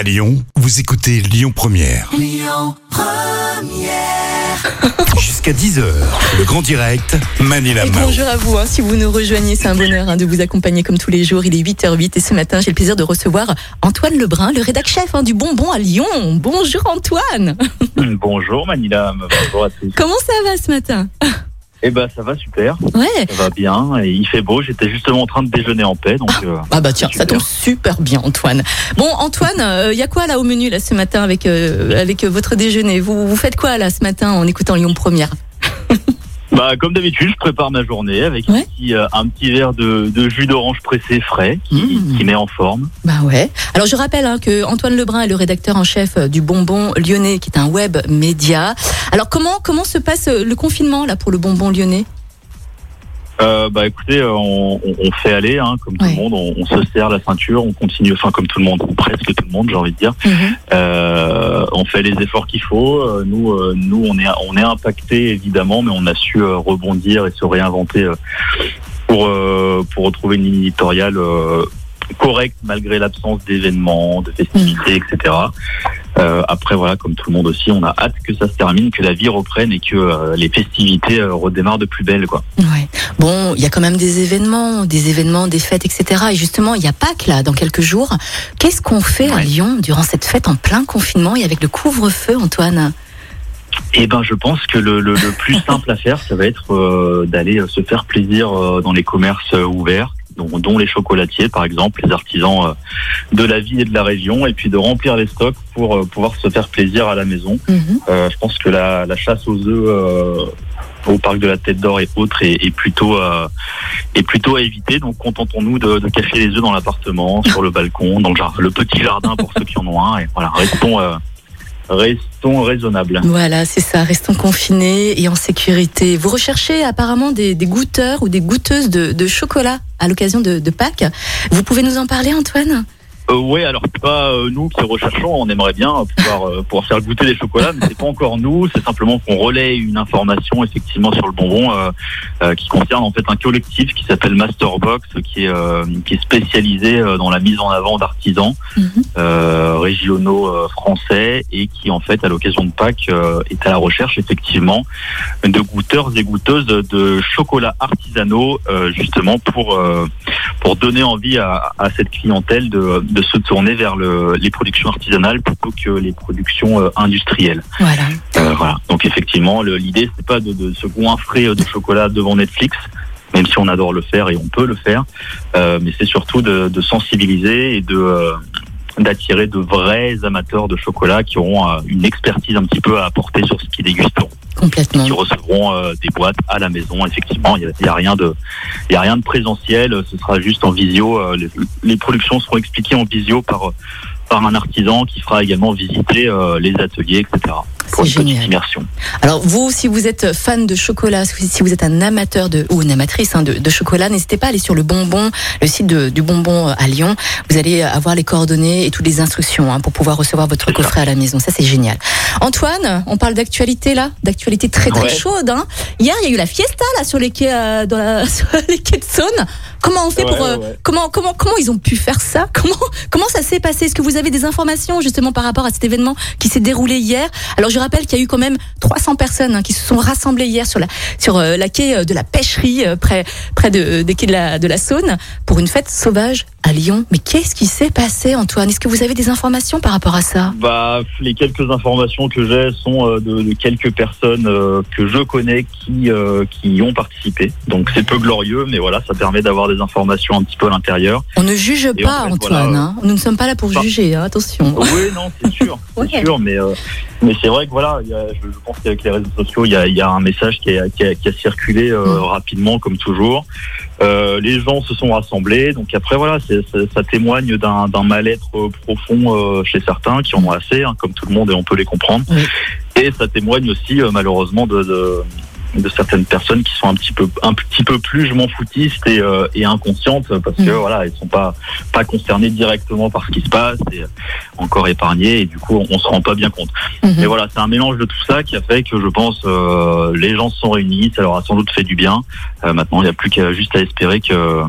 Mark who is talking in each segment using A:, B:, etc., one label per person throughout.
A: À Lyon, vous écoutez Lyon Première. Jusqu'à 10h, le grand direct, Manila
B: Et
A: Mao.
B: bonjour à vous, hein, si vous nous rejoignez, c'est un bonheur hein, de vous accompagner comme tous les jours. Il est 8h08 et ce matin, j'ai le plaisir de recevoir Antoine Lebrun, le rédac chef hein, du Bonbon à Lyon. Bonjour Antoine
C: Bonjour Manila, bonjour à tous.
B: Comment ça va ce matin?
C: Eh ben ça va super,
B: Ouais.
C: Ça va bien, et il fait beau, j'étais justement en train de déjeuner en paix, donc euh,
B: Ah bah tiens, ça tombe super bien Antoine. Bon Antoine, il y a quoi là au menu là ce matin avec, euh, avec euh, votre déjeuner? Vous, vous faites quoi là ce matin en écoutant Lyon Première?
C: bah, comme d'habitude je prépare ma journée avec
B: Ouais.
C: un, petit, euh, un petit verre de, de jus d'orange pressé frais qui,
B: Mmh.
C: qui met en forme.
B: Bah ouais. Alors je rappelle hein, que Antoine Lebrun est le rédacteur en chef euh, du Bonbon Lyonnais, qui est un web média. Alors comment comment se passe euh, le confinement là pour le Bonbon Lyonnais?
C: Euh, bah écoutez, on, on- on fait aller, hein, comme tout le monde, on, on se serre la ceinture, on continue, enfin comme tout le monde, ou presque tout le monde j'ai envie de dire. Euh, on fait les efforts qu'il faut. Euh, Nous, euh, nous, on est, on est impacté évidemment, mais on a su euh, rebondir et se réinventer pour retrouver une éditoriale correcte malgré l'absence d'événements, de festivités, etc. Euh, après, voilà, comme tout le monde aussi, on a hâte que ça se termine, que la vie reprenne et que euh, les festivités euh, redémarrent de plus belle, quoi.
B: Ouais. Bon, il y a quand même des événements, des événements, des fêtes, etc. Et justement, il y a Pâques là dans quelques jours. Qu'est-ce qu'on fait à. Lyon durant cette fête en plein confinement et avec le couvre-feu, Antoine?
C: Eh ben, je pense que le, le, le plus simple à faire, ça va être euh, d'aller se faire plaisir euh, dans les commerces euh, ouverts, dont, dont les chocolatiers, par exemple, les artisans euh, de la ville et de la région, et puis de remplir les stocks pour euh, pouvoir se faire plaisir à la maison.
B: Mhm.
C: Euh, je pense que la, la chasse aux œufs euh, au parc de la Tête d'Or et autres est, est plutôt euh, est plutôt à éviter. Donc contentons-nous de, de cacher les œufs dans l'appartement, sur le balcon, dans le, jardin, le petit jardin pour ceux qui en ont un. Et voilà, restons restons raisonnables.
B: Voilà, c'est ça. Restons confinés et en sécurité. Vous recherchez apparemment des, goûteurs ou des goûteuses de, chocolat à l'occasion de Pâques. Vous pouvez nous en parler, Antoine?
C: Euh, ouais, alors c'est pas euh, nous qui recherchons, on aimerait bien pouvoir euh, pouvoir faire goûter des chocolats, mais c'est pas encore nous. C'est simplement qu'on relaie une information effectivement sur le bonbon euh, euh, qui concerne en fait un collectif qui s'appelle Masterbox, qui est euh, qui est spécialisé euh, dans la mise en avant d'artisans
B: Mhm.
C: euh, régionaux euh, français et qui en fait à l'occasion de Pâques euh, est à la recherche effectivement de goûteurs et goûteuses de chocolats artisanaux euh, justement pour euh, pour donner envie à, à cette clientèle de, de se tourner vers le, les productions artisanales plutôt que les productions euh, industrielles.
B: Voilà.
C: Euh, voilà. Donc effectivement, l'idée c'est pas de, de se goinfrer de chocolat devant Netflix, même si on adore le faire et on peut le faire, euh, mais c'est surtout de, de sensibiliser et de euh, d'attirer de vrais amateurs de chocolat qui auront euh, une expertise un petit peu à apporter sur ce qu'ils dégusteront
B: Complètement.
C: qui recevront euh, des boîtes à la maison. Effectivement, il n'y a, rien de, il y a rien de présentiel. Ce sera juste en visio. euh, les, les productions seront expliquées en visio par par un artisan qui fera également visiter euh, les ateliers, etc.
B: C'est génial.
C: immersion.
B: Alors vous, si vous êtes fan de chocolat, si vous êtes un amateur de ou une amatrice hein, de, de chocolat, n'hésitez pas à aller sur le bonbon, le site de- du bonbon euh, à Lyon. Vous allez avoir les coordonnées et toutes les instructions hein, pour pouvoir recevoir votre
C: ça.
B: coffret à la maison. Ça c'est génial. Antoine, on parle d'actualité là, d'actualité très très
C: Ouais.
B: chaude. Hein. Hier, il y a eu la fiesta là sur les quais, euh, dans la, sur les quais de Saône. Comment on fait
C: Ouais,
B: pour euh,
C: ouais, ouais.
B: comment comment comment ils ont pu faire ça? Comment comment ça s'est passé? Est-ce que vous avez des informations justement par rapport à cet événement qui s'est déroulé hier? Alors je rappelle qu'il y a eu quand même 300 personnes hein, qui se sont rassemblées hier sur la sur euh, la quai euh, de la pêcherie euh, près près de, des quais de la de la Saône pour une fête sauvage à Lyon. Mais qu'est-ce qui s'est passé Antoine? Est-ce que vous avez des informations par rapport à ça?
C: Bah, les quelques informations que j'ai sont euh, de, de quelques personnes que je connais qui qui y ont participé. Donc c'est peu glorieux, mais voilà, ça permet d'avoir des informations un petit peu à l'intérieur.
B: On ne juge
C: Et
B: pas
C: en fait,
B: Antoine.
C: voilà,
B: hein. Nous ne sommes pas là pour
C: Enfin,
B: juger. hein, attention.
C: Oui, non, c'est sûr, c'est
B: Ouais.
C: sûr, mais euh, mais c'est vrai que voilà, il y a- je, je pense qu'avec les réseaux sociaux, il y a, il y a un message qui a, qui a, qui a circulé euh,
B: Mm.
C: rapidement, comme toujours. Euh, les gens se sont rassemblés, donc après voilà, ça, ça témoigne d'un mal-être profond chez certains qui en ont assez, hein, comme tout le monde, et on peut les comprendre. Et ça témoigne aussi malheureusement de, de de certaines personnes qui sont un petit peu un petit peu plus je m'en foutistes et, euh, et inconscientes parce que
B: Mm.
C: voilà elles sont pas pas concernées directement par ce qui se passe et encore épargnées et du coup on, on se rend pas bien compte.
B: Mhm.
C: Mais voilà c'est un mélange de tout ça qui a fait que je pense euh, les gens se sont réunis ça leur a sans doute fait du bien. Euh, maintenant il n'y a plus qu'à juste à espérer que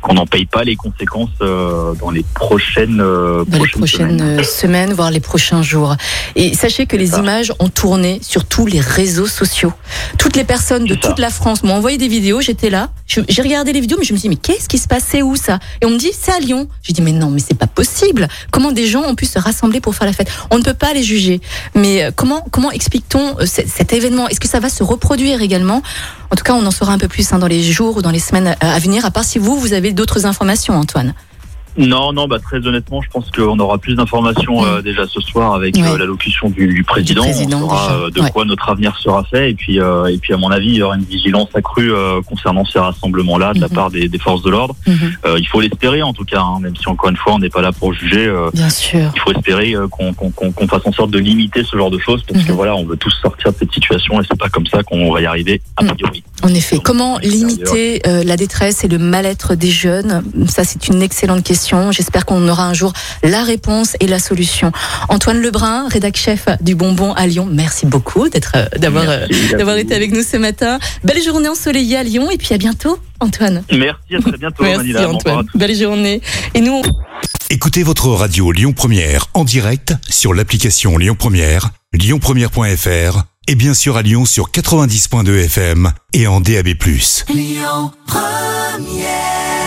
C: qu'on n'en paye pas les conséquences euh, dans les prochaines, euh,
B: dans les prochaines
C: semaines.
B: euh, semaines, voire les prochains jours. Et sachez que les
C: ça.
B: images ont tourné sur tous les réseaux sociaux. Toutes les personnes de toute la France m'ont envoyé des vidéos. J'étais là, j'ai regardé les vidéos, mais je me suis dit mais qu'est-ce qui se passait où ça? Et on me dit c'est à Lyon. J'ai dit mais non, mais c'est pas possible. Comment des gens ont pu se rassembler pour faire la fête? On ne peut pas les juger. Mais comment comment explique-t-on ce- cet événement? Est-ce que ça va se reproduire également? En tout cas, on en saura un peu plus hein, dans les jours ou dans les semaines à à venir. À part si vous vous avez d'autres informations, Antoine.
C: Non, non, bah très honnêtement, je pense qu'on aura plus d'informations euh, déjà ce soir avec
B: Ouais.
C: euh, l'allocution du, du président.
B: président,
C: on saura euh, de
B: Ouais.
C: quoi notre avenir sera fait. Et puis, euh, et puis à mon avis, il y aura une vigilance accrue euh, concernant ces rassemblements-là de la
B: Mhm.
C: part des, des forces de l'ordre.
B: Mhm.
C: Euh, il faut l'espérer en tout cas, hein, même si encore une fois, on n'est pas là pour juger. euh,
B: Bien sûr.
C: il faut espérer euh, qu'on fasse en sorte de limiter ce genre de choses parce que
B: Mhm.
C: voilà, on veut tous sortir de cette situation et c'est pas comme ça qu'on va y arriver a
B: Mhm.
C: priori.
B: En effet,
C: Donc,
B: comment limiter euh, la détresse et le mal-être des jeunes? Ça, c'est une excellente question. J'espère qu'on aura un jour la réponse et la solution. Antoine Lebrun, rédac chef du Bonbon à Lyon, merci beaucoup d'être, euh, d'avoir, euh, d'avoir été avec nous ce matin. Belle journée ensoleillée à Lyon et puis à bientôt, Antoine.
C: Merci, à très bientôt,
B: Merci
C: Manila.
B: Antoine. Belle journée. Et nous, on-
A: Écoutez votre radio Lyon Première en direct sur l'application Lyon Première, lyonpremière.fr et bien sûr à Lyon sur 90.2 FM et en DAB+.
D: Lyon Première